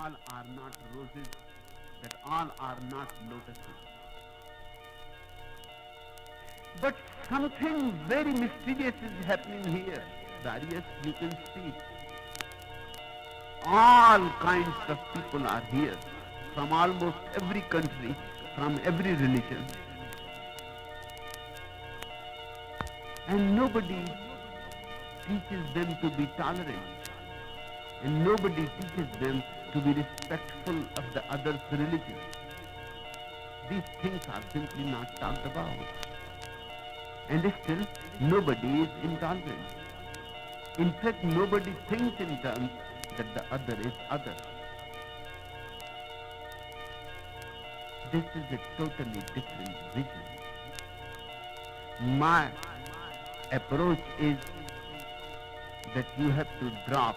all are not roses, that all are not lotuses. But something very mysterious is happening here. Darius, you can see. All kinds of people are here from almost every country, from every religion. And nobody teaches them to be tolerant. And nobody teaches them to be respectful of the other's religion. These things are simply not talked about. And still, nobody is intolerant. In fact, nobody thinks in terms that the other is other. This is a totally different vision. My approach is that you have to drop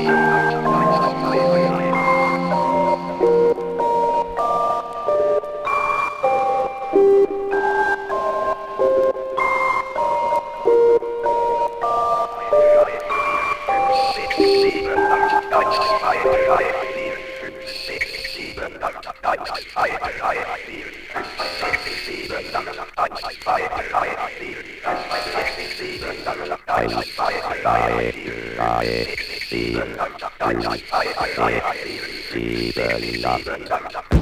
drei, drei, sieben, sechs, sieben, acht,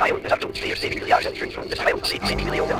I would have to say the argent from the child, saving the old